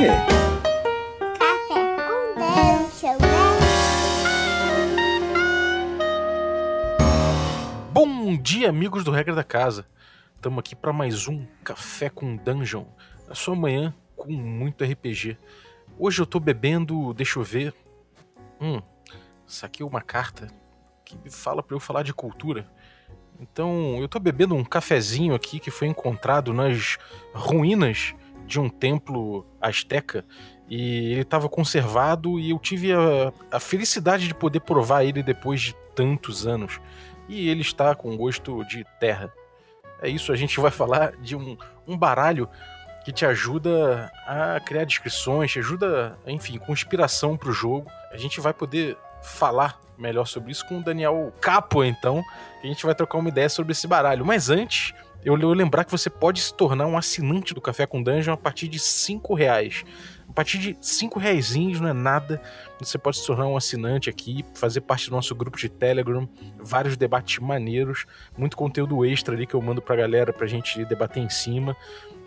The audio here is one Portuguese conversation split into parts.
quê? Café com? Bom dia, amigos do Regra da Casa. Estamos aqui para mais um Café com Dungeon. A sua manhã com muito RPG. Hoje eu tô bebendo, deixa eu ver. Hum, saquei uma carta que fala para eu falar de cultura. Então, eu tô bebendo um cafezinho aqui que foi encontrado nas ruínas de um templo asteca e ele estava conservado e eu tive a, a felicidade de poder provar ele depois de tantos anos. E ele está com gosto de terra. É isso, a gente vai falar de um, um baralho que te ajuda a criar descrições, te ajuda, enfim, com inspiração para o jogo. A gente vai poder falar melhor sobre isso com o Daniel Capo, então, a gente vai trocar uma ideia sobre esse baralho. Mas antes, eu vou lembrar que você pode se tornar um assinante do Café com Dungeon a partir de 5 reais. A partir de 5 reais não é nada. Você pode se tornar um assinante aqui, fazer parte do nosso grupo de Telegram, vários debates maneiros, muito conteúdo extra ali que eu mando pra galera pra gente debater em cima.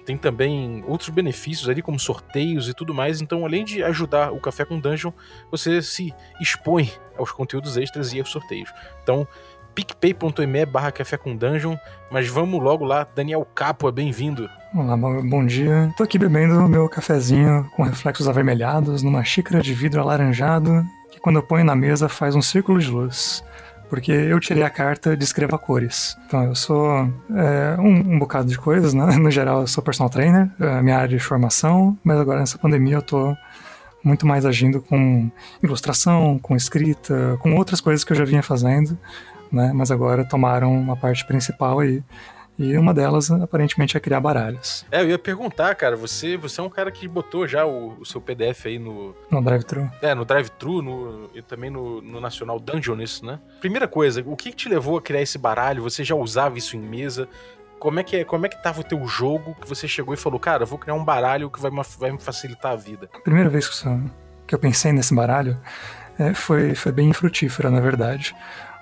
Tem também outros benefícios ali, como sorteios e tudo mais. Então, além de ajudar o Café com Dungeon, você se expõe aos conteúdos extras e aos sorteios. Então, picpay.me barra café com dungeon, mas vamos logo lá, Daniel Capua, bem-vindo. Olá, bom dia. Tô aqui bebendo meu cafezinho com reflexos avermelhados numa xícara de vidro alaranjado que quando eu ponho na mesa faz um círculo de luz. Porque eu tirei a carta Descreva Cores. Então, eu sou é, um, um bocado de coisas, né? No geral, eu sou personal trainer, é minha área de formação, mas agora nessa pandemia eu tô muito mais agindo com ilustração, com escrita, com outras coisas que eu já vinha fazendo, né? Mas agora tomaram uma parte principal aí. E uma delas, aparentemente, é criar baralhos. É, eu ia perguntar, cara, você, você é um cara que botou já o, o seu PDF aí no. No drive-thru. É, no drive-thru e também no, no Nacional Dungeon, isso, né? Primeira coisa, o que, que te levou a criar esse baralho? Você já usava isso em mesa? Como é, que, é- como é que tava o teu jogo que você chegou e falou, cara, vou criar um baralho que vai, me- vai me facilitar a vida? A primeira vez que eu, que eu pensei nesse baralho é, foi, foi bem infrutífera, na verdade.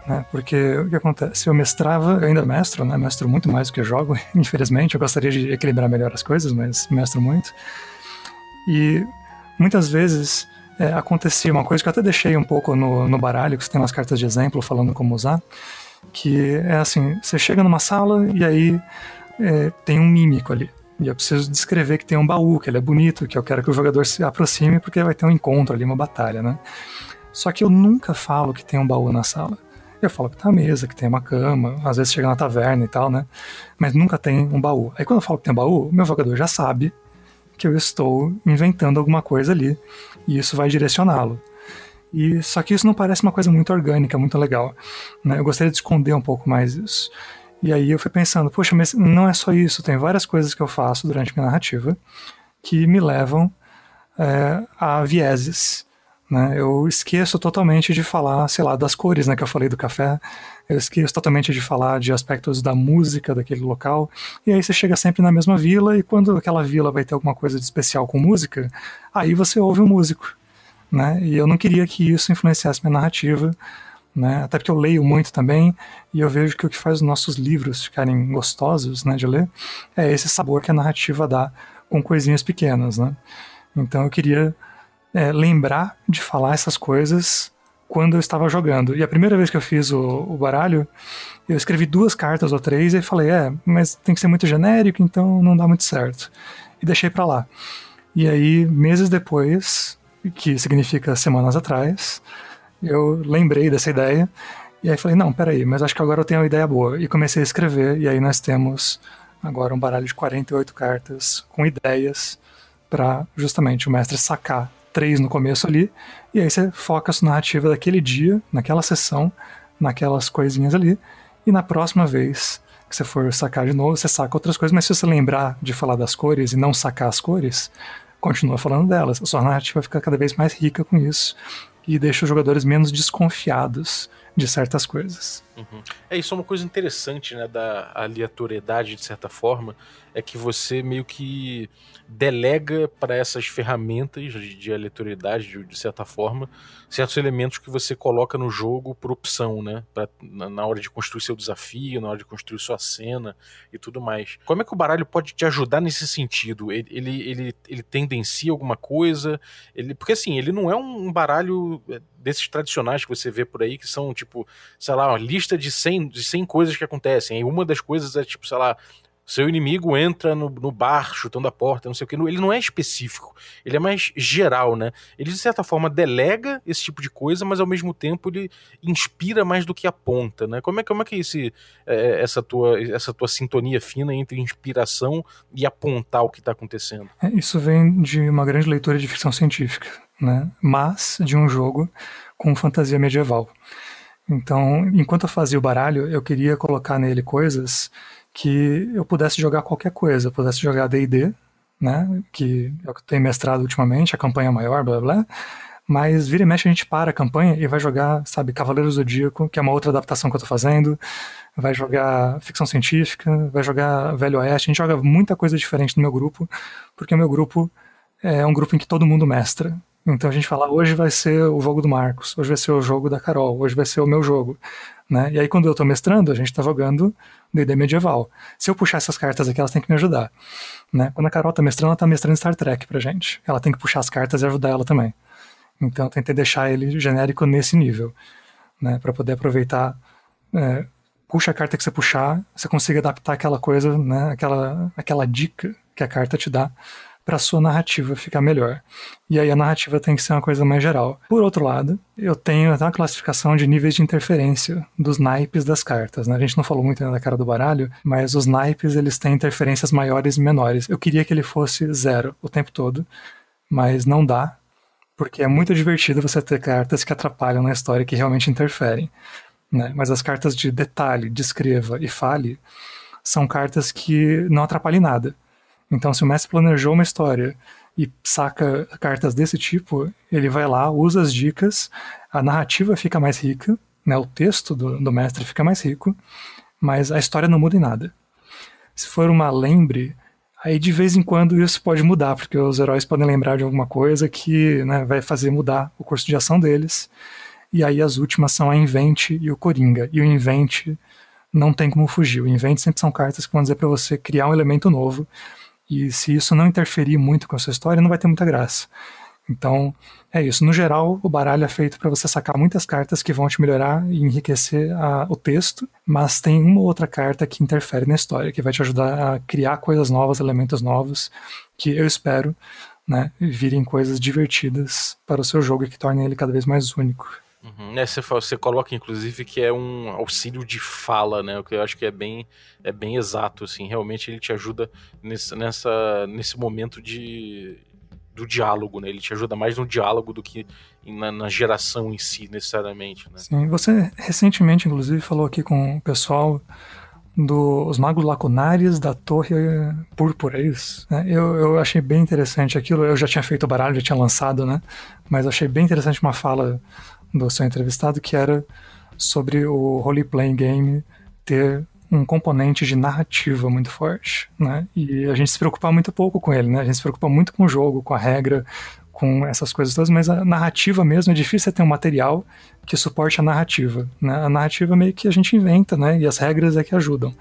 Né? Porque o que acontece? Eu mestrava, eu ainda mestro, né? Mestro muito mais do que jogo, infelizmente. Eu gostaria de equilibrar melhor as coisas, mas mestro muito. E muitas vezes é, acontecia uma coisa que eu até deixei um pouco no, no baralho, que você tem umas cartas de exemplo falando como usar, que é assim, você chega numa sala e aí é, tem um mímico ali. E eu preciso descrever que tem um baú, que ele é bonito, que eu quero que o jogador se aproxime porque vai ter um encontro ali, uma batalha, né? Só que eu nunca falo que tem um baú na sala. Eu falo que tem uma mesa, que tem uma cama, às vezes chega na taverna e tal, né? Mas nunca tem um baú. Aí quando eu falo que tem um baú, meu jogador já sabe que eu estou inventando alguma coisa ali e isso vai direcioná-lo. E só que isso não parece uma coisa muito orgânica, muito legal. Né? Eu gostaria de esconder um pouco mais isso. E aí eu fui pensando, poxa, mas não é só isso, tem várias coisas que eu faço durante minha narrativa que me levam é, a vieses. Né? Eu esqueço totalmente de falar, sei lá, das cores, né, que eu falei do café. Eu esqueço totalmente de falar de aspectos da música daquele local. E aí você chega sempre na mesma vila e quando aquela vila vai ter alguma coisa de especial com música, aí você ouve um músico. Né? E eu não queria que isso influenciasse minha narrativa, né? Até porque eu leio muito também e eu vejo que o que faz os nossos livros ficarem gostosos, né, de ler, é esse sabor que a narrativa dá com coisinhas pequenas, né? Então eu queria é, lembrar de falar essas coisas quando eu estava jogando. E a primeira vez que eu fiz o, o baralho, eu escrevi duas cartas ou três e falei, é, mas tem que ser muito genérico, então não dá muito certo. E deixei pra lá. E aí, meses depois, que significa semanas atrás, eu lembrei dessa ideia e aí falei, não, peraí, mas acho que agora eu tenho uma ideia boa. E comecei a escrever, e aí nós temos agora um baralho de 48 cartas com ideias para justamente o mestre sacar três no começo ali, e aí você foca a sua narrativa daquele dia, naquela sessão, naquelas coisinhas ali, e na próxima vez que você for sacar de novo, você saca outras coisas, mas se você lembrar de falar das cores e não sacar as cores, continua falando delas. A sua narrativa fica cada vez mais rica com isso e deixa os jogadores menos desconfiados de certas coisas. Uhum. É isso é uma coisa interessante, né, da aleatoriedade de certa forma, é que você meio que delega para essas ferramentas de, de aleatoriedade, de, de, certa forma, certos elementos que você coloca no jogo por opção, né? Pra, na, na, hora de construir seu desafio, na hora de construir sua cena e tudo mais. Como é que o baralho pode te ajudar nesse sentido? Ele, ele, ele, ele tendencia alguma coisa? Ele, porque assim, ele não é um baralho é, desses tradicionais que você vê por aí, que são tipo, sei lá, uma lista de 100, de 100 coisas que acontecem. E uma das coisas é tipo, sei lá, seu inimigo entra no, no, bar chutando a porta, não sei o que. Ele não é específico, ele é mais geral, né? Ele, de certa forma, delega esse tipo de coisa, mas ao mesmo tempo ele inspira mais do que aponta, né? Como é, como é que é esse, é, essa, tua, essa tua sintonia fina entre inspiração e apontar o que está acontecendo? É, isso vem de uma grande leitura de ficção científica, né? Mas de um jogo com fantasia medieval. Então, enquanto eu fazia o baralho, eu queria colocar nele coisas que eu pudesse jogar qualquer coisa, eu pudesse jogar D&D, né, que é o que eu tenho mestrado ultimamente, a campanha maior, blá blá, mas vira e mexe a gente para a campanha e vai jogar, sabe, Cavaleiro Zodíaco, que é uma outra adaptação que eu tô fazendo, vai jogar ficção científica, vai jogar Velho Oeste, a gente joga muita coisa diferente no meu grupo, porque o meu grupo é um grupo em que todo mundo mestra, então a gente fala, hoje vai ser o jogo do Marcos, hoje vai ser o jogo da Carol, hoje vai ser o meu jogo. Né? E aí quando eu estou mestrando, a gente está jogando D&D medieval. Se eu puxar essas cartas aqui, elas têm que me ajudar. Né? Quando a Carol está mestrando, ela está mestrando Star Trek pra gente. Ela tem que puxar as cartas e ajudar ela também. Então eu tentei deixar ele genérico nesse nível, né? para poder aproveitar... É, puxa a carta que você puxar, você consiga adaptar aquela coisa, né? aquela, aquela dica que a carta te dá para sua narrativa ficar melhor. E aí a narrativa tem que ser uma coisa mais geral. Por outro lado, eu tenho até uma classificação de níveis de interferência dos naipes das cartas. Né? A gente não falou muito ainda da cara do baralho, mas os naipes eles têm interferências maiores e menores. Eu queria que ele fosse zero o tempo todo, mas não dá, porque é muito divertido você ter cartas que atrapalham na história que realmente interferem. Né? Mas as cartas de detalhe, descreva e fale são cartas que não atrapalham nada. Então, se o mestre planejou uma história e saca cartas desse tipo, ele vai lá, usa as dicas, a narrativa fica mais rica, né, o texto do, do mestre fica mais rico, mas a história não muda em nada. Se for uma lembre, aí de vez em quando isso pode mudar, porque os heróis podem lembrar de alguma coisa que né, vai fazer mudar o curso de ação deles. E aí as últimas são a Invente e o Coringa. E o Invente não tem como fugir. O Invente sempre são cartas que vão dizer para você criar um elemento novo e se isso não interferir muito com a sua história, não vai ter muita graça. Então, é isso. No geral, o baralho é feito para você sacar muitas cartas que vão te melhorar e enriquecer a, o texto, mas tem uma outra carta que interfere na história, que vai te ajudar a criar coisas novas, elementos novos, que eu espero né, virem coisas divertidas para o seu jogo e que tornem ele cada vez mais único. Uhum. É, você, você coloca, inclusive, que é um auxílio de fala, né? O que eu acho que é bem, é bem exato, assim. Realmente ele te ajuda nesse, nessa, nesse momento de, do diálogo, né? Ele te ajuda mais no diálogo do que na, na, geração em si, necessariamente, né? Sim, você recentemente, inclusive, falou aqui com o pessoal dos magos lacunares da Torre Púrpura, é isso? É, eu, eu achei bem interessante aquilo. Eu já tinha feito o baralho, já tinha lançado, né? Mas achei bem interessante uma fala do seu entrevistado, que era sobre o role-playing game ter um componente de narrativa muito forte, né? E a gente se preocupa muito pouco com ele, né? A gente se preocupa muito com o jogo, com a regra, com essas coisas todas, mas a narrativa mesmo é difícil ter um material que suporte a narrativa, né? A narrativa meio que a gente inventa, né? E as regras é que ajudam,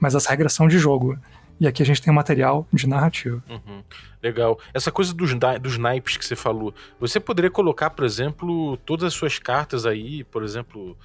mas as regras são de jogo. E aqui a gente tem um material de narrativa. Uhum. Legal. Essa coisa dos, dos naipes que você falou, você poderia colocar, por exemplo, todas as suas cartas aí, por exemplo,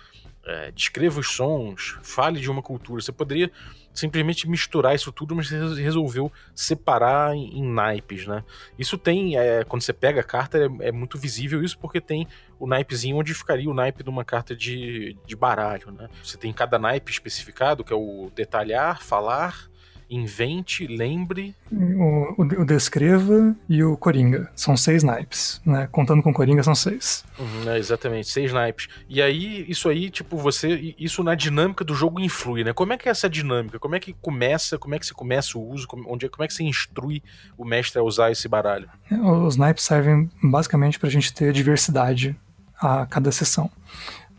é, descreva os sons, fale de uma cultura. Você poderia simplesmente misturar isso tudo, mas resolveu separar em, em naipes, né? Isso tem, é, quando você pega a carta, é, é, muito visível isso, porque tem o naipezinho onde ficaria o naipe de uma carta de, de baralho, né? Você tem cada naipe especificado, que é o detalhar, falar, invente, lembre. O, o, o, descreva e o Coringa. São seis naipes, né? Contando com o Coringa são seis. Uhum, é, exatamente, seis naipes. E aí, isso aí, tipo, você. Isso na dinâmica do jogo influi, né? Como é que é essa dinâmica? Como é que começa? Como é que você começa o uso? Como, onde, como é que você instrui o mestre a usar esse baralho? É, os naipes servem basicamente pra gente ter diversidade a cada sessão.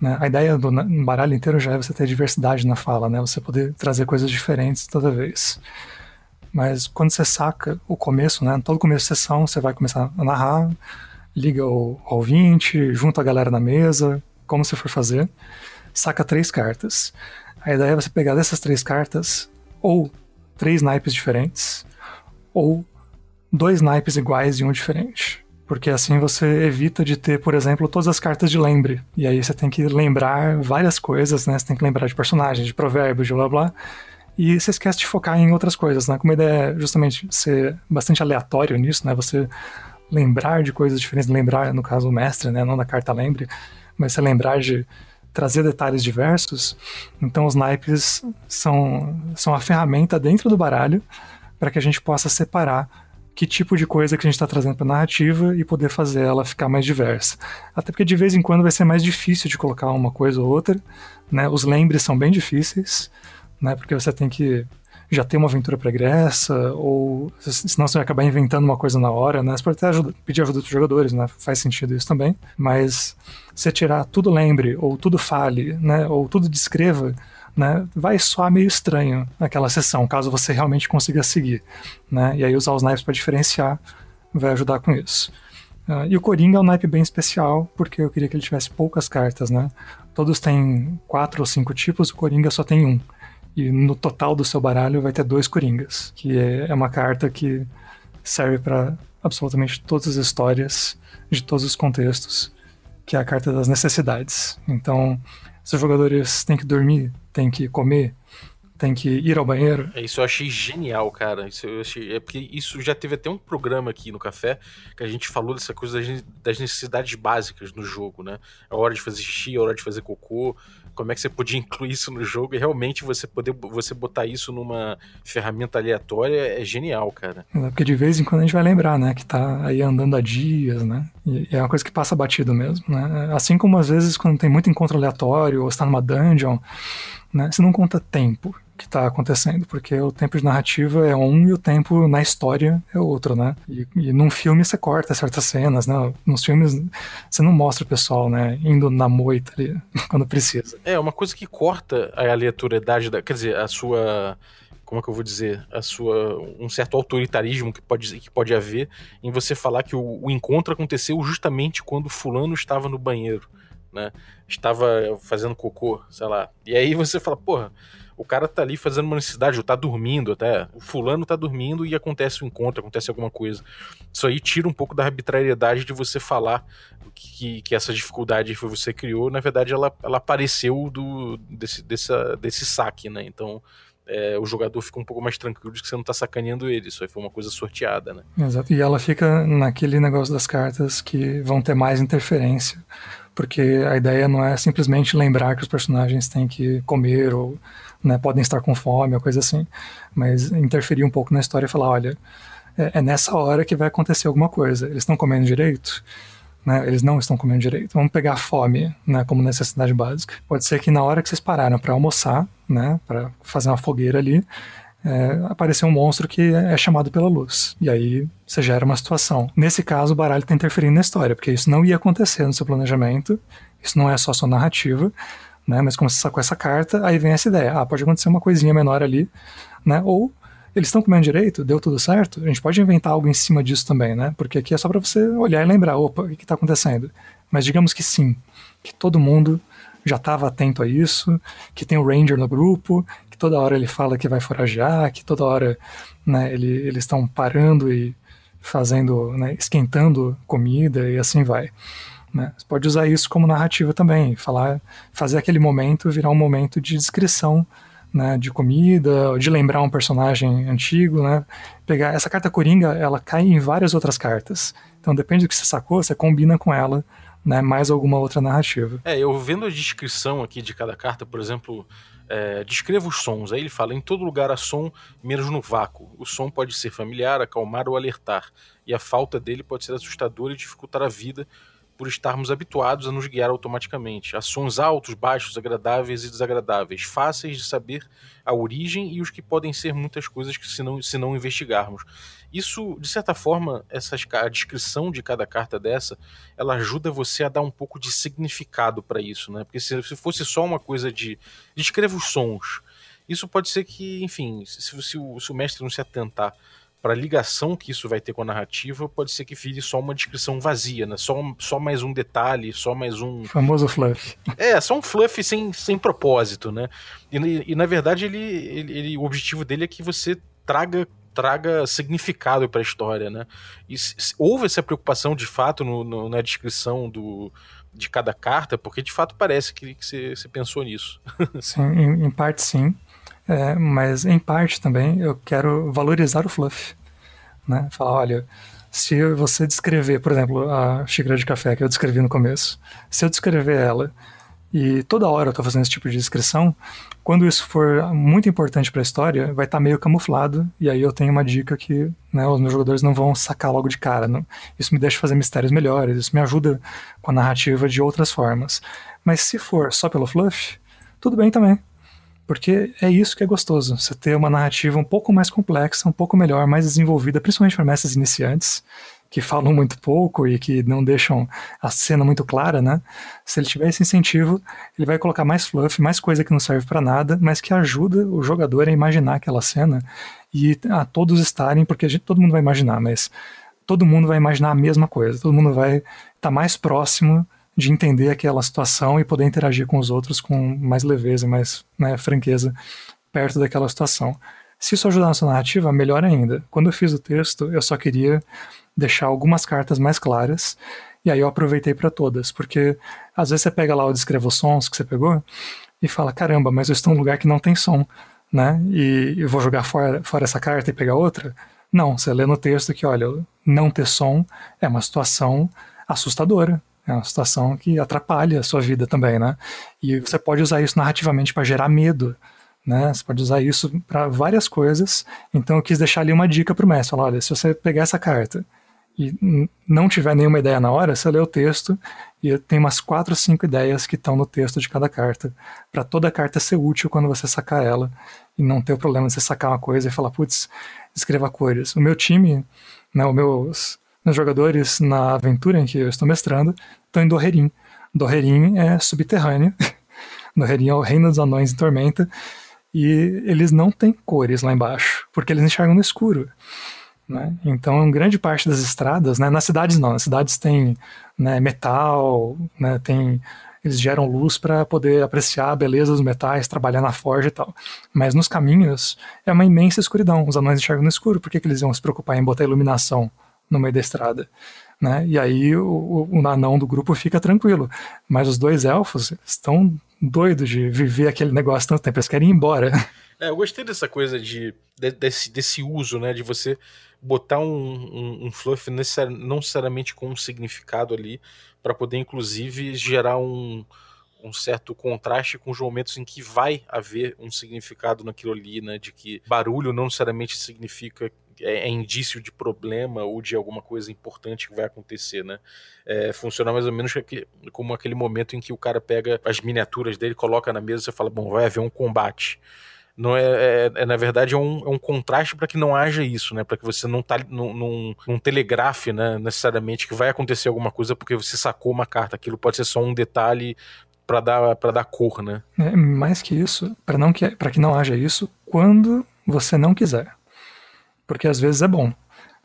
Né? A ideia do baralho inteiro já é você ter diversidade na fala, né? Você poder trazer coisas diferentes toda vez. Mas quando você saca o começo, né? Todo começo de sessão você vai começar a narrar, liga o ouvinte, junta a galera na mesa, como você for fazer, saca três cartas. A ideia é você pegar dessas três cartas, ou três naipes diferentes, ou dois naipes iguais e um diferente. Porque assim você evita de ter, por exemplo, todas as cartas de lembre. E aí você tem que lembrar várias coisas, né? Você tem que lembrar de personagens, de provérbios, de blá blá. E você esquece de focar em outras coisas, né? Como a ideia é justamente ser bastante aleatório nisso, né? Você lembrar de coisas diferentes, lembrar, no caso, o mestre, né? Não da carta lembre, mas você lembrar de trazer detalhes diversos. Então os naipes são, são a ferramenta dentro do baralho para que a gente possa separar que tipo de coisa que a gente está trazendo para a narrativa e poder fazer ela ficar mais diversa. Até porque de vez em quando vai ser mais difícil de colocar uma coisa ou outra, né? Os lembres são bem difíceis, né? Porque você tem que já ter uma aventura pregressa, ou senão você vai acabar inventando uma coisa na hora, né? Você pode até ajuda, pedir ajuda dos jogadores, né? Faz sentido isso também. Mas você tirar tudo lembre, ou tudo fale, né? Ou tudo descreva, né, vai soar meio estranho aquela sessão, caso você realmente consiga seguir. Né? E aí usar os naipes para diferenciar vai ajudar com isso. Uh, e o Coringa é um naipe bem especial, porque eu queria que ele tivesse poucas cartas, né? Todos têm quatro ou cinco tipos, o Coringa só tem um. E no total do seu baralho vai ter dois Coringas, que é, é uma carta que serve para absolutamente todas as histórias, de todos os contextos, que é a carta das necessidades. Então, se os jogadores têm que dormir, têm que comer, têm que ir ao banheiro. É, isso eu achei genial, cara. Isso eu achei, é porque isso já teve até um programa aqui no café que a gente falou dessa coisa das necessidades básicas no jogo, né? A hora de fazer xixi, a hora de fazer cocô, como é que você podia incluir isso no jogo e realmente você poder você botar isso numa ferramenta aleatória é genial, cara. É, porque de vez em quando a gente vai lembrar, né, que tá aí andando há dias, né? E é uma coisa que passa batido mesmo, né? Assim como às vezes quando tem muito encontro aleatório ou está numa dungeon, né, você não conta tempo que está acontecendo, porque o tempo de narrativa é um e o tempo na história é outro, né? E, e num filme você corta certas cenas, né? Nos filmes você não mostra o pessoal, né, indo na moita ali quando precisa. É, uma coisa que corta a aleatoriedade da, quer dizer, a sua como é que eu vou dizer, a sua um certo autoritarismo que pode, que pode haver em você falar que o, o encontro aconteceu justamente quando fulano estava no banheiro, né? Estava fazendo cocô, sei lá. E aí você fala, porra, o cara tá ali fazendo uma necessidade, ou tá dormindo até. O fulano tá dormindo e acontece o um encontro, acontece alguma coisa. Isso aí tira um pouco da arbitrariedade de você falar que, que essa dificuldade que você criou, na verdade, ela, ela apareceu do, desse, dessa, desse saque, né? Então. É, o jogador fica um pouco mais tranquilo de que você não tá sacaneando ele. Isso aí foi uma coisa sorteada, né? Exato. E ela fica naquele negócio das cartas que vão ter mais interferência. Porque a ideia não é simplesmente lembrar que os personagens têm que comer ou né, podem estar com fome ou coisa assim, mas interferir um pouco na história e falar, olha, é, é nessa hora que vai acontecer alguma coisa. Eles estão comendo direito? Né, eles não estão comendo direito. Vamos pegar a fome né, como necessidade básica. Pode ser que na hora que vocês pararam para almoçar, né, para fazer uma fogueira ali, é, apareceu um monstro que é chamado pela luz. E aí você gera uma situação. Nesse caso, o baralho está interferindo na história, porque isso não ia acontecer no seu planejamento, isso não é só sua narrativa, né? Mas como você sacou essa carta, aí vem essa ideia. Ah, pode acontecer uma coisinha menor ali, né? Ou eles estão comendo direito, deu tudo certo, a gente pode inventar algo em cima disso também, né? Porque aqui é só para você olhar e lembrar, opa, o que está acontecendo? Mas digamos que sim, que todo mundo já estava atento a isso, que tem o Ranger no grupo, que toda hora ele fala que vai foragear, que toda hora né, ele, eles estão parando e fazendo, né, esquentando comida e assim vai. Né? Você pode usar isso como narrativa também, falar, fazer aquele momento virar um momento de descrição né, de comida, de lembrar um personagem antigo, né? Pegar essa carta coringa, ela cai em várias outras cartas. Então depende do que você sacou, você combina com ela, né, mais alguma outra narrativa. É, eu vendo a descrição aqui de cada carta, por exemplo, é, descreva os sons. Aí ele fala: em todo lugar há som, menos no vácuo. O som pode ser familiar, acalmar ou alertar, e a falta dele pode ser assustadora e dificultar a vida por estarmos habituados a nos guiar automaticamente, a sons altos, baixos, agradáveis e desagradáveis, fáceis de saber a origem e os que podem ser muitas coisas que se não, se não investigarmos. Isso, de certa forma, essa, a descrição de cada carta dessa, ela ajuda você a dar um pouco de significado para isso, né? Porque se, se fosse só uma coisa de descreva os sons, isso pode ser que, enfim, se, se, o, se o mestre não se atentar para a ligação que isso vai ter com a narrativa, pode ser que vire só uma descrição vazia, né? Só, só mais um detalhe, só mais um. Famoso fluff. É, só um fluff sem, sem propósito, né? E, e, na verdade, ele, ele, ele, o objetivo dele é que você traga traga significado para a história, né? E houve essa preocupação de fato no, no, na descrição do, de cada carta, porque de fato parece que, você pensou nisso. Sim, em, em parte sim. É, mas em parte também eu quero valorizar o fluff. Né? Falar, olha, se você descrever, por exemplo, a xícara de café que eu descrevi no começo, se eu descrever ela e toda hora eu estou fazendo esse tipo de descrição, quando isso for muito importante para a história, vai estar tá meio camuflado, e aí eu tenho uma dica que né, os meus jogadores não vão sacar logo de cara. Não. Isso me deixa fazer mistérios melhores, isso me ajuda com a narrativa de outras formas. Mas se for só pelo fluff, tudo bem também. Porque é isso que é gostoso, você ter uma narrativa um pouco mais complexa, um pouco melhor, mais desenvolvida, principalmente para mestres iniciantes, que falam muito pouco e que não deixam a cena muito clara, né? Se ele tiver esse incentivo, ele vai colocar mais fluff, mais coisa que não serve para nada, mas que ajuda o jogador a imaginar aquela cena e a todos estarem, porque gente, todo mundo vai imaginar, mas todo mundo vai imaginar a mesma coisa, todo mundo vai estar tá mais próximo de entender aquela situação e poder interagir com os outros com mais leveza, mais né, franqueza perto daquela situação. Se isso ajudar na sua narrativa, melhor ainda. Quando eu fiz o texto, eu só queria deixar algumas cartas mais claras e aí eu aproveitei para todas, porque às vezes você pega lá o descreva os sons que você pegou e fala: caramba, mas eu estou num lugar que não tem som, né? E eu vou jogar fora, fora essa carta e pegar outra? Não, você lê no texto que, olha, não ter som é uma situação assustadora. É uma situação que atrapalha a sua vida também, né? E você pode usar isso narrativamente para gerar medo, né? Você pode usar isso para várias coisas. Então eu quis deixar ali uma dica para o mestre. Falar, olha, se você pegar essa carta e não tiver nenhuma ideia na hora, você lê o texto e tem umas quatro ou cinco ideias que estão no texto de cada carta, para toda carta ser útil quando você sacar ela e não ter o problema de você sacar uma coisa e falar, putz, escreva cores. O meu time, né, os meus meus jogadores na aventura em que eu estou mestrando estão em Dorrerim. Dorrerim é subterrâneo. Dorrerim é o reino dos anões em tormenta. E eles não têm cores lá embaixo, porque eles enxergam no escuro. Né? Então, grande parte das estradas, né, nas cidades não, nas cidades tem né, metal, né, tem, eles geram luz para poder apreciar a beleza dos metais, trabalhar na forja e tal. Mas nos caminhos é uma imensa escuridão, os anões enxergam no escuro, por que, que eles iam se preocupar em botar iluminação no meio da estrada. Né? E aí o, o anão do grupo fica tranquilo. Mas os dois elfos estão doidos de viver aquele negócio tanto tempo, eles querem ir embora. É, eu gostei dessa coisa de, de desse, desse uso, né? De você botar um, um, um fluff não necessariamente com um significado ali, para poder inclusive gerar um, um certo contraste com os momentos em que vai haver um significado naquilo ali, né? De que barulho não necessariamente significa é, é, indício de problema ou de alguma coisa importante que vai acontecer, né? É, funciona mais ou menos como aquele momento em que o cara pega as miniaturas dele, coloca na mesa e fala, bom, vai haver um combate. Não é, é, é na verdade é um, é um contraste para que não haja isso, né? Para que você não tá num, num, num telegrafe, né? Necessariamente que vai acontecer alguma coisa porque você sacou uma carta. Aquilo pode ser só um detalhe para dar para dar cor, né? É, mais que isso, para não que para que não haja isso quando você não quiser porque às vezes é bom.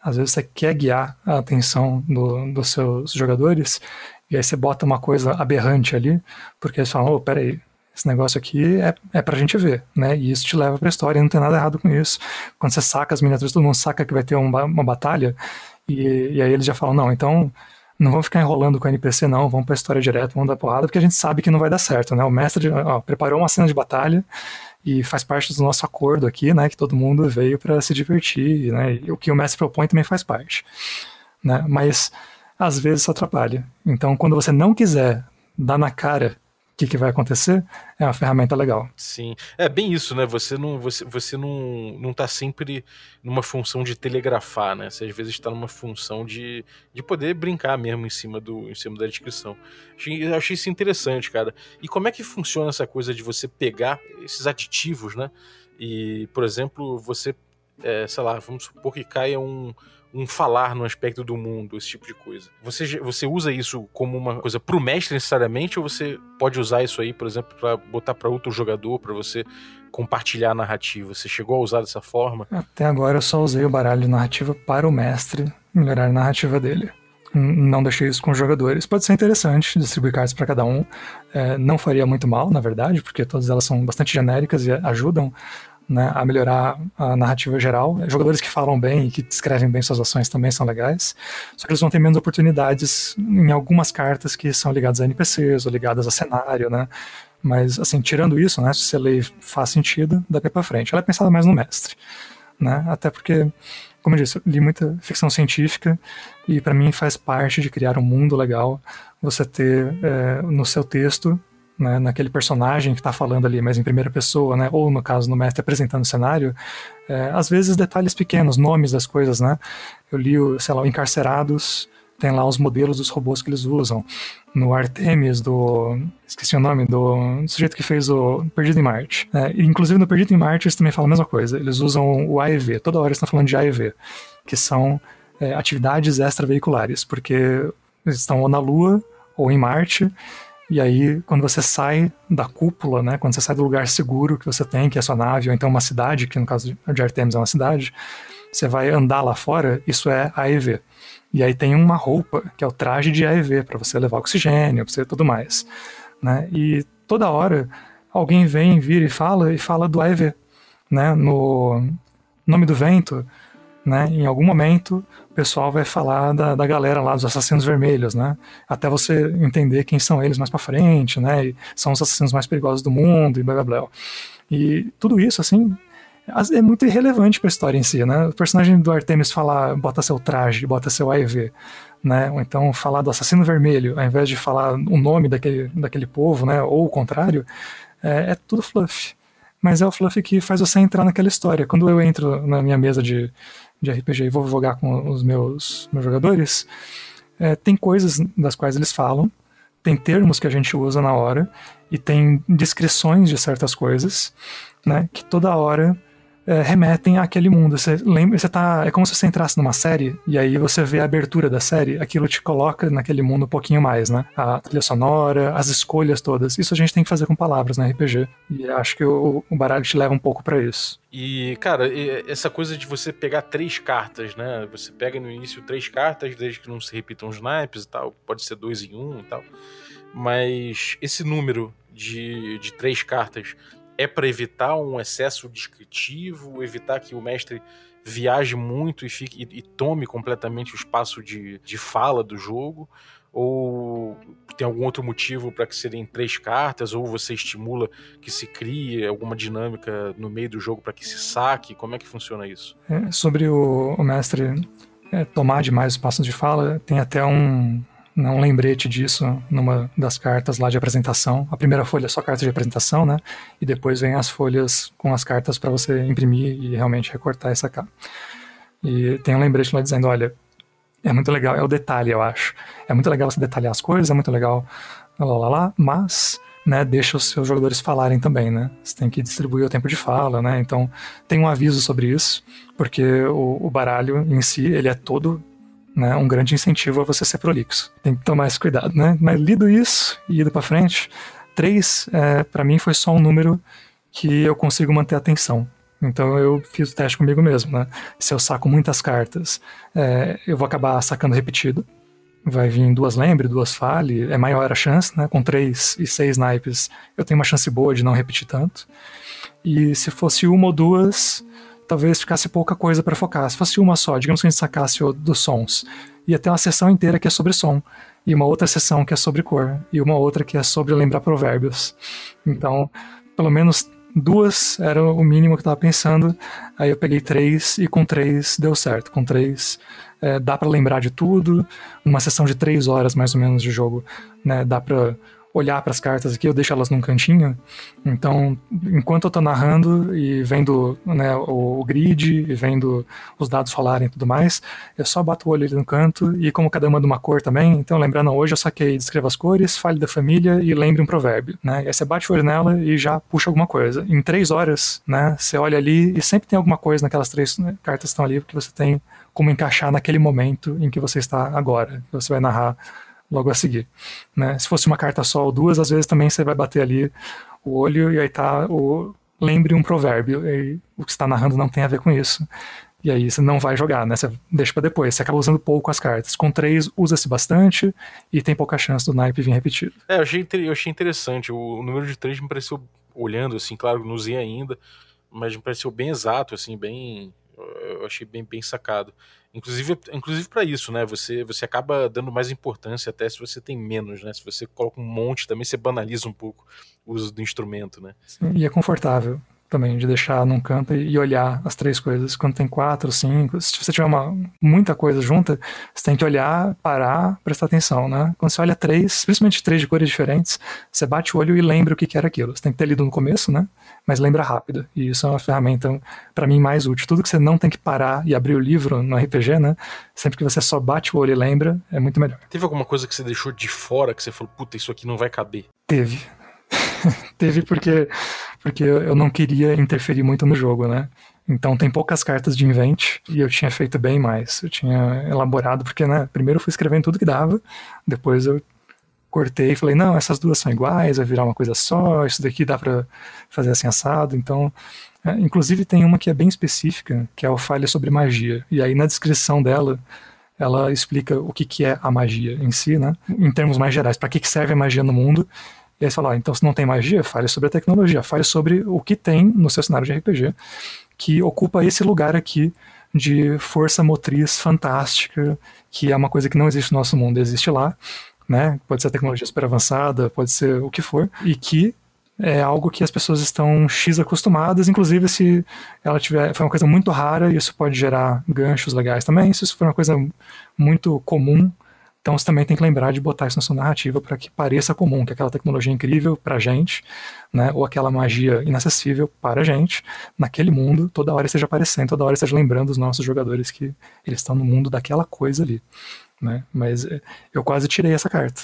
Às vezes você quer guiar a atenção do, dos seus jogadores e aí você bota uma coisa aberrante ali, porque eles falam, oh, peraí, esse negócio aqui é, é pra gente ver, né? E isso te leva pra história, e não tem nada errado com isso. Quando você saca as miniaturas, todo mundo saca que vai ter uma, uma batalha, e, e aí eles já falam, não, então não vamos ficar enrolando com o NPC, não, vamos pra história direto, vamos dar porrada, porque a gente sabe que não vai dar certo, né? O mestre ó, preparou uma cena de batalha, e faz parte do nosso acordo aqui, né, que todo mundo veio para se divertir, né, e o que o mestre propõe também faz parte, né, mas às vezes atrapalha. Então, quando você não quiser dar na cara que, que vai acontecer, é uma ferramenta legal. Sim. É bem isso, né? Você não, você, você não, não tá sempre numa função de telegrafar, né? Você às vezes está numa função de, de poder brincar mesmo em cima, do, em cima da descrição. Achei, achei isso interessante, cara. E como é que funciona essa coisa de você pegar esses aditivos, né? E, por exemplo, você, é, sei lá, vamos supor que caia um um falar no aspecto do mundo, esse tipo de coisa. Você, você usa isso como uma coisa pro mestre necessariamente, ou você pode usar isso aí, por exemplo, para botar para outro jogador, para você compartilhar a narrativa? Você chegou a usar dessa forma? Até agora eu só usei o baralho narrativa para o mestre melhorar a narrativa dele. Não deixei isso com os jogadores. Pode ser interessante distribuir cartas para cada um. É, não faria muito mal, na verdade, porque todas elas são bastante genéricas e ajudam né, a melhorar a narrativa geral. Jogadores que falam bem e que descrevem bem suas ações também são legais, só que eles vão ter menos oportunidades em algumas cartas que são ligadas a NPCs ou ligadas a cenário, né? Mas, assim, tirando isso, né, se a lei faz sentido, dá pra frente. Ela é pensada mais no mestre, né? Até porque, como eu disse, eu li muita ficção científica e para mim faz parte de criar um mundo legal você ter é, no seu texto né, naquele personagem que está falando ali, mas em primeira pessoa, né, ou no caso no mestre apresentando o cenário, é, às vezes detalhes pequenos, nomes das coisas, né? Eu li, o, sei lá, o Encarcerados, tem lá os modelos dos robôs que eles usam. No Artemis, do. Esqueci o nome, do, do sujeito que fez o Perdido em Marte. É, inclusive no Perdido em Marte eles também falam a mesma coisa. Eles usam o AEV, toda hora eles estão falando de AEV, que são é, atividades extraveiculares, porque eles estão ou na Lua ou em Marte e aí, quando você sai da cúpula, né, quando você sai do lugar seguro que você tem, que é a sua nave, ou então uma cidade, que no caso de Artemis é uma cidade, você vai andar lá fora, isso é AEV. E aí tem uma roupa, que é o traje de AEV, para você levar oxigênio, para você tudo mais. Né? E toda hora alguém vem, vira e fala, e fala do AEV. Né? No Nome do Vento, né? Em algum momento o pessoal vai falar da, da galera lá dos assassinos vermelhos, né? Até você entender quem são eles mais para frente, né? E são os assassinos mais perigosos do mundo e blá blá blá. E tudo isso, assim, é muito irrelevante para a história em si, né? O personagem do Artemis falar, bota seu traje, bota seu AEV, né? Ou então falar do assassino vermelho, ao invés de falar o nome daquele, daquele povo, né? Ou o contrário, é, é tudo fluff. Mas é o fluff que faz você entrar naquela história. Quando eu entro na minha mesa de, de RPG e vou jogar com os meus, meus jogadores, é, tem coisas das quais eles falam, tem termos que a gente usa na hora e tem descrições de certas coisas, né, que toda hora é, remetem àquele mundo. Você lembra, você tá, é como se você entrasse numa série e aí você vê a abertura da série, aquilo te coloca naquele mundo um pouquinho mais, né? A trilha sonora, as escolhas todas. Isso a gente tem que fazer com palavras na RPG. E acho que o, o baralho te leva um pouco para isso. E, cara, essa coisa de você pegar três cartas, né? Você pega no início três cartas, desde que não se repitam os naipes e tal. Pode ser dois em um e tal. Mas esse número de, de três cartas é para evitar um excesso descritivo, evitar que o mestre viaje muito e, fique, e, e tome completamente o espaço de, de fala do jogo? Ou tem algum outro motivo para que serem três cartas? Ou você estimula que se crie alguma dinâmica no meio do jogo para que se saque? Como é que funciona isso? É, sobre o, o mestre é, tomar demais espaço de fala, tem até um, um lembrete disso numa das cartas lá de apresentação. A primeira folha é só carta de apresentação, né? E depois vem as folhas com as cartas para você imprimir e realmente recortar e sacar. E tem um lembrete lá dizendo, olha, é muito legal, é o detalhe, eu acho. É muito legal você detalhar as coisas, é muito legal lá, lá, lá, mas né, deixa os seus jogadores falarem também, né? Você tem que distribuir o tempo de fala, né? Então tem um aviso sobre isso, porque o, o baralho em si ele é todo né, um grande incentivo a você ser prolixo. Tem que tomar esse cuidado, né? Mas lido isso e ido para frente, três é, para mim foi só um número que eu consigo manter a atenção. Então eu fiz o teste comigo mesmo, né? Se eu saco muitas cartas, é, eu vou acabar sacando repetido. Vai vir duas lembre, duas fale, é maior a chance, né? Com três e seis naipes, eu tenho uma chance boa de não repetir tanto. E se fosse uma ou duas, talvez ficasse pouca coisa para focar. Se fosse uma só, digamos que a gente sacasse o dos sons, ia ter uma sessão inteira que é sobre som, e uma outra sessão que é sobre cor, e uma outra que é sobre lembrar provérbios. Então, pelo menos duas era o mínimo que eu estava pensando. Aí eu peguei três e com três deu certo. Com três é, dá para lembrar de tudo. Uma sessão de três horas mais ou menos de jogo, né, dá para olhar para as cartas aqui, eu deixo elas num cantinho. Então, enquanto eu estou narrando e vendo né, o, grid e vendo os dados rolarem e tudo mais, eu só bato o olho ali no canto e como cada uma de uma cor também, então lembrando, hoje eu saquei, descreva as cores, fale da família e lembre um provérbio, né? E aí você bate o olho nela e já puxa alguma coisa. Em três horas, né, você olha ali e sempre tem alguma coisa naquelas três né, cartas que estão ali, porque você tem como encaixar naquele momento em que você está agora, que você vai narrar logo a seguir. Né? Se fosse uma carta só ou duas, às vezes também você vai bater ali o olho e aí tá o lembre um provérbio. E o que está narrando não tem a ver com isso. E aí você não vai jogar, né? Você deixa para depois. Você acaba usando pouco as cartas. Com três, usa-se bastante e tem pouca chance do naipe vir repetido. É, eu achei, eu achei interessante. O, o número de três me pareceu, olhando assim, claro, não usei ainda, mas me pareceu bem exato, assim, bem. Eu achei bem, bem sacado. Inclusive, inclusive para isso, né? Você, você acaba dando mais importância até se você tem menos, né? Se você coloca um monte também, você banaliza um pouco o uso do instrumento, né? Sim, e é confortável também, de deixar num canto e olhar as três coisas. Quando tem quatro, cinco, se você tiver uma, muita coisa junta, você tem que olhar, parar, prestar atenção, né? Quando você olha três, principalmente três de cores diferentes, você bate o olho e lembra o que era aquilo. Você tem que ter lido no começo, né? Mas lembra rápido. E isso é uma ferramenta, para mim, mais útil. Tudo que você não tem que parar e abrir o livro no RPG, né? Sempre que você só bate o olho e lembra, é muito melhor. Teve alguma coisa que você deixou de fora, que você falou, puta, isso aqui não vai caber? Teve. Teve porque, porque eu não queria interferir muito no jogo, né? Então tem poucas cartas de invent e eu tinha feito bem mais. Eu tinha elaborado, porque né, primeiro eu fui escrevendo tudo que dava, depois eu cortei e falei, não, essas duas são iguais, vai virar uma coisa só, isso daqui dá para fazer assim assado. Então, é, inclusive tem uma que é bem específica, que é o Falha sobre Magia. E aí na descrição dela, ela explica o que, que é a magia em si, né? Em termos mais gerais, para que, que serve a magia no mundo e aí você fala, então se não tem magia, fale sobre a tecnologia, fale sobre o que tem no seu cenário de RPG que ocupa esse lugar aqui de força motriz fantástica, que é uma coisa que não existe no nosso mundo, existe lá, né? Pode ser tecnologia super avançada, pode ser o que for, e que é algo que as pessoas estão X acostumadas, inclusive se ela tiver, foi uma coisa muito rara, isso pode gerar ganchos legais também, se isso for uma coisa muito comum, então você também tem que lembrar de botar isso na sua narrativa para que pareça comum, que aquela tecnologia é incrível para a gente, né, ou aquela magia inacessível para a gente, naquele mundo, toda hora esteja aparecendo, toda hora esteja lembrando os nossos jogadores que eles estão no mundo daquela coisa ali. Né? Mas eh, eu quase tirei essa carta.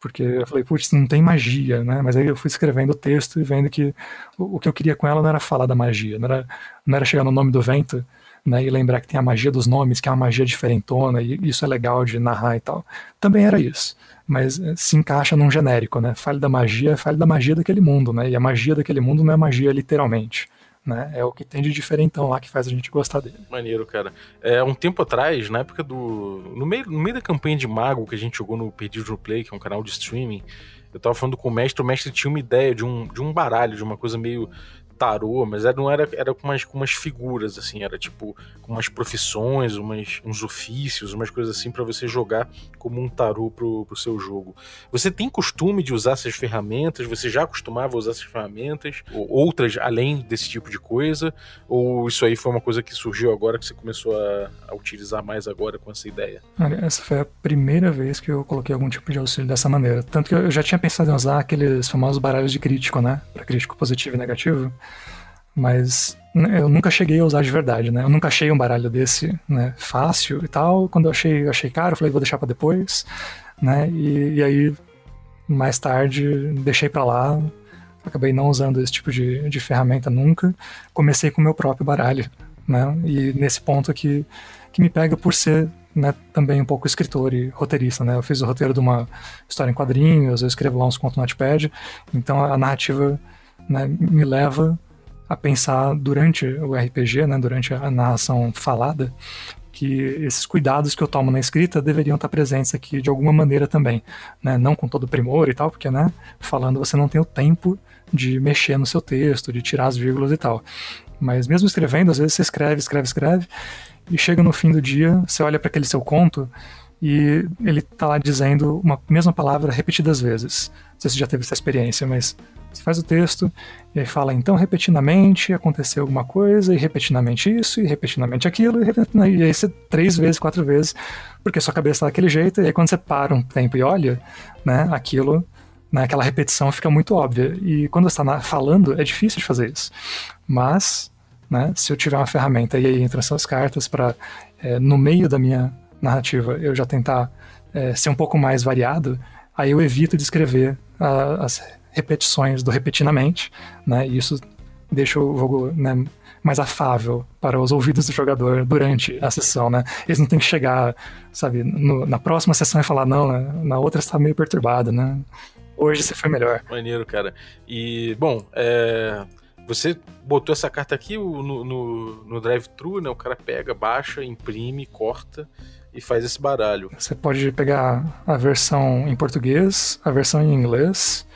Porque eu falei, putz, não tem magia, né? Mas aí eu fui escrevendo o texto e vendo que o, o que eu queria com ela não era falar da magia, não era, não era chegar no nome do vento né, e lembrar que tem a magia dos nomes, que é uma magia diferentona, e isso é legal de narrar e tal. Também era isso, mas eh, se encaixa num genérico, né? Fale da magia, fale da magia daquele mundo, né? E a magia daquele mundo não é magia literalmente. Né? É o que tem de diferentão lá que faz a gente gostar dele. Maneiro, cara. É, um tempo atrás, na época do. No meio, no meio da campanha de Mago que a gente jogou no Perdido no Play, que é um canal de streaming, eu tava falando com o mestre, o mestre tinha uma ideia de um, de um baralho, de uma coisa meio tarô, mas era, não era, era com, umas, com umas figuras, assim, era tipo com umas profissões, umas, uns ofícios, umas coisas assim para você jogar como um tarô pro, pro seu jogo. Você tem costume de usar essas ferramentas? Você já costumava usar essas ferramentas? Ou outras além desse tipo de coisa? Ou isso aí foi uma coisa que surgiu agora que você começou a, a utilizar mais agora com essa ideia? Olha, essa foi a primeira vez que eu coloquei algum tipo de auxílio dessa maneira. Tanto que eu já tinha pensado em usar aqueles famosos baralhos de crítico, né? Para crítico positivo e negativo. Mas né, eu nunca cheguei a usar de verdade, né? Eu nunca achei um baralho desse, né, fácil e tal. Quando eu achei, eu achei caro, eu falei, vou deixar para depois, né? E, e, aí, mais tarde, deixei para lá. Acabei não usando esse tipo de, de ferramenta nunca. Comecei com o meu próprio baralho, né? E nesse ponto aqui, que me pega por ser né, também um pouco escritor e roteirista, né? Eu fiz o roteiro de uma história em quadrinhos, eu escrevo lá uns contos no Notepad, então a narrativa né, me leva a pensar durante o RPG, né, durante a narração falada, que esses cuidados que eu tomo na escrita deveriam estar presentes aqui de alguma maneira também, né? Não com todo primor e tal, porque, né, falando você não tem o tempo de mexer no seu texto, de tirar as vírgulas e tal. Mas mesmo escrevendo, às vezes você escreve, escreve, escreve, e chega no fim do dia, você olha para aquele seu conto e ele tá lá dizendo uma mesma palavra repetidas vezes. Não sei se já teve essa experiência, mas você faz o texto e aí fala, então, repetidamente aconteceu alguma coisa, e repetidamente isso, e repetidamente aquilo, e, repetidamente, e aí você três vezes, quatro vezes, porque sua cabeça tá daquele jeito, e aí quando você para um tempo e olha, né, aquilo né, aquela repetição fica muito óbvia. E quando você está falando, é difícil de fazer isso. Mas, né, se eu tiver uma ferramenta e aí entram essas cartas para, é, no meio da minha narrativa, eu já tentar é, ser um pouco mais variado, aí eu evito de escrever a, as repetições do repetidamente, né, e isso deixa o jogo né, mais afável para os ouvidos do jogador durante a sessão, né? Eles não têm que chegar, sabe, no, na próxima sessão e falar, não, né, na outra está meio perturbado, né? Hoje você foi melhor. Maneiro, cara. E, bom, é, você botou essa carta aqui no, no, no drive-thru, né? O cara pega, baixa, imprime, corta e faz esse baralho. Você pode pegar a versão em português, a versão em inglês,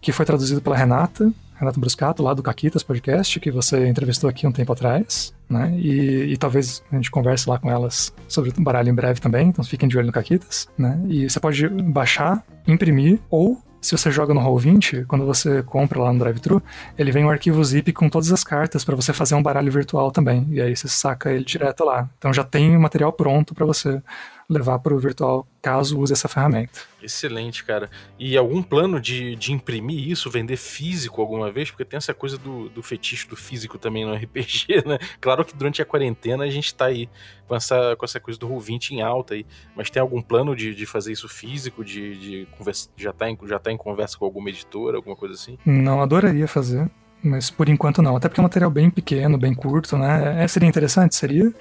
que foi traduzido pela Renata, Renata Bruscato, lá do Caquitas Podcast, que você entrevistou aqui um tempo atrás, né? E, e, talvez a gente converse lá com elas sobre o baralho em breve também, então fiquem de olho no Caquitas, né? E você pode baixar, imprimir ou se você joga no Roll20, quando você compra lá no drive-thru, ele vem um arquivo zip com todas as cartas para você fazer um baralho virtual também. E aí você saca ele direto lá. Então já tem o material pronto para você levar para o virtual caso use essa ferramenta. Excelente, cara. E algum plano de, de imprimir isso, vender físico alguma vez? Porque tem essa coisa do, do fetiche do físico também no RPG, né? Claro que durante a quarentena a gente está aí com essa, com essa coisa do Roll20 em alta aí. Mas tem algum plano de, de fazer isso físico, de, de conversa, já está em, já tá em conversa com alguma editora, alguma coisa assim? Não, adoraria fazer mas por enquanto não. Até porque é um material bem pequeno, bem curto, né? É, seria interessante, seria,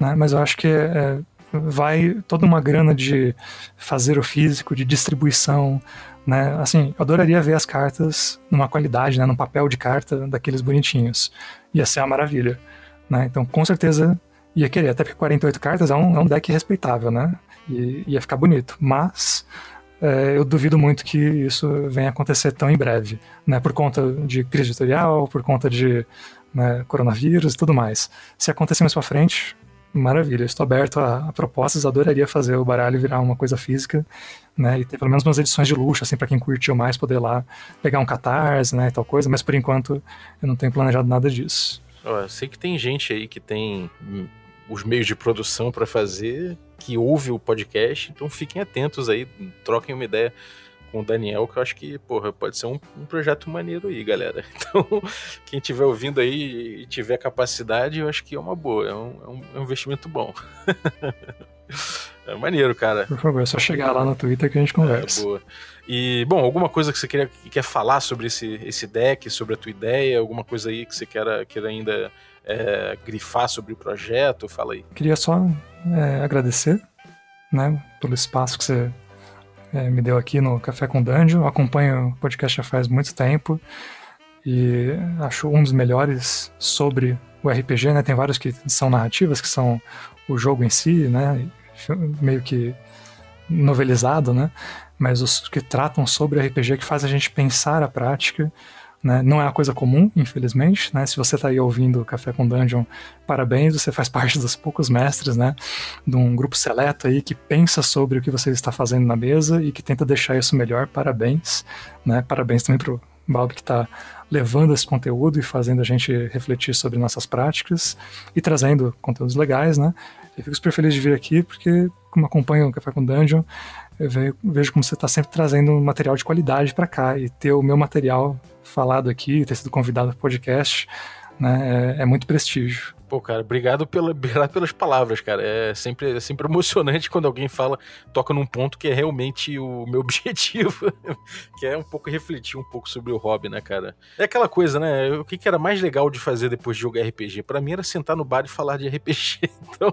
né? Mas eu acho que é, vai toda uma grana de fazer o físico, de distribuição, né? Assim, eu adoraria ver as cartas numa qualidade, né? Num papel de carta daqueles bonitinhos. Ia ser uma maravilha, né? Então, com certeza ia querer, até porque 48 cartas é um, é um deck respeitável, né? E ia ficar bonito, mas é, eu duvido muito que isso venha acontecer tão em breve, né? Por conta de crise editorial, por conta de né, coronavírus e tudo mais. Se acontecer mais pra frente, Maravilha, estou aberto a, a, propostas, adoraria fazer o baralho virar uma coisa física, né, e ter pelo menos umas edições de luxo, assim, para quem curtiu mais poder lá pegar um catarse, né, e tal coisa, mas por enquanto eu não tenho planejado nada disso. eu sei que tem gente aí que tem os meios de produção para fazer, que ouve o podcast, então fiquem atentos aí, troquem uma ideia com o Daniel, que eu acho que, porra, pode ser um, um projeto maneiro aí, galera. Então, quem estiver ouvindo aí e tiver capacidade, eu acho que é uma boa, é um, é um, é investimento bom. é maneiro, cara. Por favor, é só chegar lá no Twitter que a gente conversa. É, boa. E, bom, alguma coisa que você queria, que quer falar sobre esse, esse deck, sobre a tua ideia, alguma coisa aí que você queira, queira ainda é, grifar sobre o projeto? Fala aí. Queria só é, agradecer né, pelo espaço que você é, me deu aqui no Café com Dungeon. acompanho o podcast já faz muito tempo e acho um dos melhores sobre o RPG, né? Tem vários que são narrativas, que são o jogo em si, né? Meio que novelizado, né? Mas os que tratam sobre RPG que faz a gente pensar a prática né? Não é uma coisa comum, infelizmente. Né? Se você está aí ouvindo Café com Dungeon, parabéns, você faz parte dos poucos mestres né? de um grupo seleto aí que pensa sobre o que você está fazendo na mesa e que tenta deixar isso melhor. Parabéns. Né? Parabéns também para o Balbi que está levando esse conteúdo e fazendo a gente refletir sobre nossas práticas e trazendo conteúdos legais. Né? Eu fico super feliz de vir aqui porque, como acompanho o Café com Dungeon, eu vejo como você está sempre trazendo material de qualidade para cá e ter o meu material falado aqui, ter sido convidado para o podcast, né, é, é, muito prestígio. Pô, cara, obrigado, pela, obrigado pelas palavras, cara. É sempre, é sempre emocionante quando alguém fala, toca num ponto que é realmente o meu objetivo, que é um pouco refletir um pouco sobre o hobby, né, cara? É aquela coisa, né? O que, que era mais legal de fazer depois de jogar RPG? Para mim era sentar no bar e falar de RPG. Então,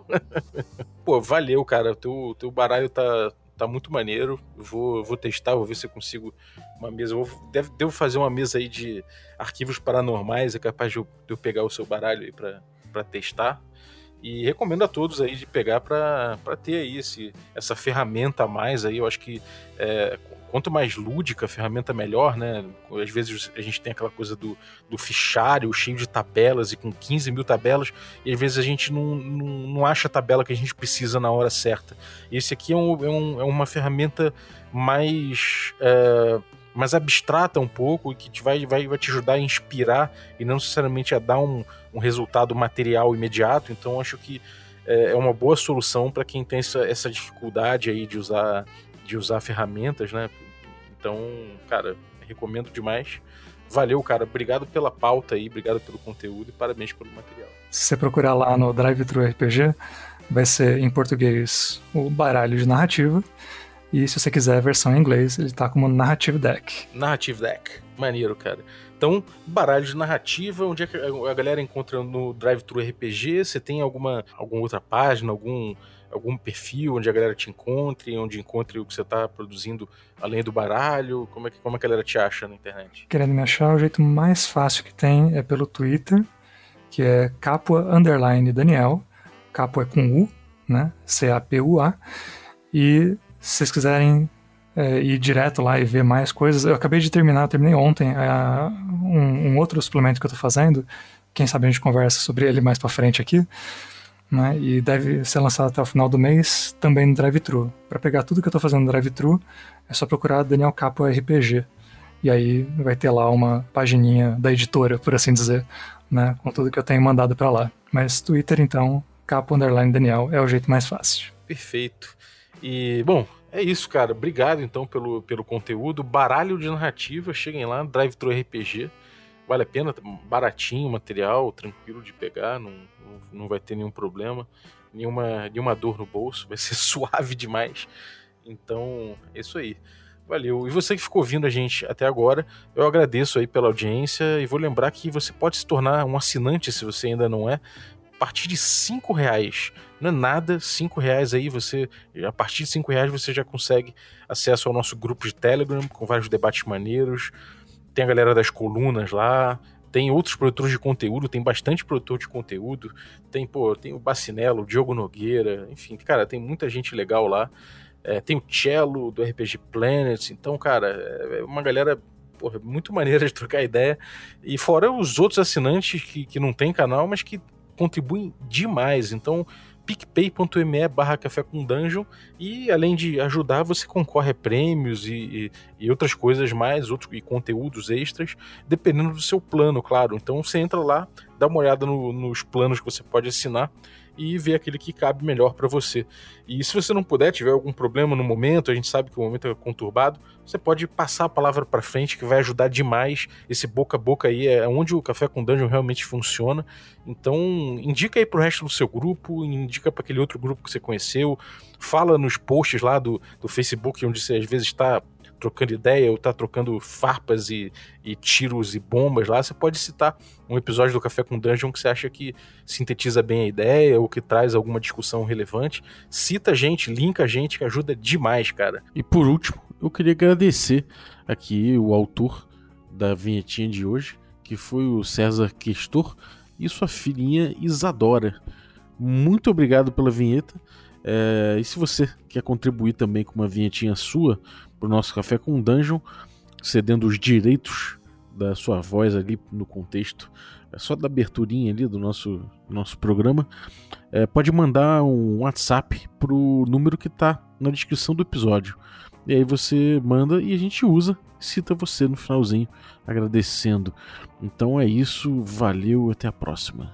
pô, valeu, cara. Teu, teu baralho tá, tá muito maneiro. Vou, vou testar, vou ver se eu consigo uma mesa. Vou, deve, devo fazer uma mesa aí de arquivos paranormais. É capaz de eu, de eu pegar o seu baralho aí para testar. E recomendo a todos aí de pegar para ter aí esse, essa ferramenta a mais aí. Eu acho que é, quanto mais lúdica a ferramenta, melhor, né? Às vezes a gente tem aquela coisa do, do fichário cheio de tabelas e com 15 mil tabelas, e às vezes a gente não, não, não acha a tabela que a gente precisa na hora certa. Esse aqui é, um, é, um, é uma ferramenta mais. É, mais abstrata um pouco e que te vai, vai, vai te ajudar a inspirar e não necessariamente a dar um, um resultado material imediato. Então acho que é, é uma boa solução para quem tem essa, essa dificuldade aí de usar de usar ferramentas, né? Então, cara, recomendo demais. Valeu, cara. Obrigado pela pauta aí, obrigado pelo conteúdo e parabéns pelo material. Se você procurar lá no Drive Thru RPG, vai ser em português o baralho de narrativa. E se você quiser a versão em inglês, ele tá como Narrative Deck. Narrative Deck. Maneiro, cara. Então, baralho de narrativa, onde é que a galera encontra no Drive Thru RPG? Você tem alguma, alguma outra página, algum, algum perfil onde a galera te encontre, onde encontre o que você está produzindo além do baralho? Como é, que, como é que a galera te acha na internet? Querendo me achar, o jeito mais fácil que tem é pelo Twitter, que é Capua Underline Daniel. Capua é com U, né? C-A-P-U-A. E se vocês quiserem é, ir direto lá e ver mais coisas, eu acabei de terminar, terminei ontem é, um, um, outro suplemento que eu estou fazendo. Quem sabe a gente conversa sobre ele mais para frente aqui. Né, e deve ser lançado até o final do mês também no DriveThru. Para pegar tudo que eu estou fazendo no DriveThru, é só procurar Daniel Capo RPG. E aí vai ter lá uma pagininha da editora, por assim dizer, né, com tudo que eu tenho mandado para lá. Mas Twitter, então, Capo Underline Daniel é o jeito mais fácil. Perfeito. E, bom, é isso, cara. Obrigado, então, pelo, pelo conteúdo. Baralho de narrativa, cheguem lá, Drive Thru RPG. Vale a pena, baratinho o material, tranquilo de pegar, não, não vai ter nenhum problema, nenhuma, nenhuma dor no bolso, vai ser suave demais. Então, é isso aí. Valeu. E você que ficou ouvindo a gente até agora, eu agradeço aí pela audiência e vou lembrar que você pode se tornar um assinante se você ainda não é, a partir de cinco reais. Não é nada, cinco reais aí você, a partir de cinco reais você já consegue acesso ao nosso grupo de Telegram com vários debates maneiros. Tem a galera das colunas lá, tem outros produtores de conteúdo, tem bastante produtor de conteúdo, tem, pô, tem o Bacinello, o Diogo Nogueira, enfim, cara, tem muita gente legal lá. É, tem o Cello do RPG Planet, então, cara, é uma galera porra, muito maneira de trocar ideia. E fora os outros assinantes que, que não tem canal, mas que contribuem demais. Então, picpay.me barra café com dungeon. E além de ajudar você concorre a prêmios e, e, e, outras coisas mais outros e conteúdos extras dependendo do seu plano claro. Então você entra lá dá uma olhada no, nos planos que você pode assinar e ver aquele que cabe melhor para você. E se você não puder, tiver algum problema no momento, a gente sabe que o momento é conturbado, você pode passar a palavra para frente que vai ajudar demais. Esse boca a boca aí é onde o Café com Dungeon realmente funciona. Então, indica aí pro resto do seu grupo, indica para aquele outro grupo que você conheceu, fala nos posts lá do, do Facebook, onde você às vezes está trocando ideia ou tá trocando farpas e, e, tiros e bombas lá, você pode citar um episódio do Café com Dungeon que você acha que sintetiza bem a ideia ou que traz alguma discussão relevante. Cita a gente, linka a gente, que ajuda demais, cara. E por último, eu queria agradecer aqui o autor da vinhetinha de hoje, que foi o César Questor e sua filhinha Isadora. Muito obrigado pela vinheta. É, e se você quer contribuir também com uma vinhetinha sua, para o nosso Café com Dungeon, cedendo os direitos da sua voz ali no contexto, é só da aberturinha ali do nosso, nosso programa, é, pode mandar um WhatsApp pro número que está na descrição do episódio. E aí você manda e a gente usa, cita você no finalzinho, agradecendo. Então é isso, valeu, até a próxima.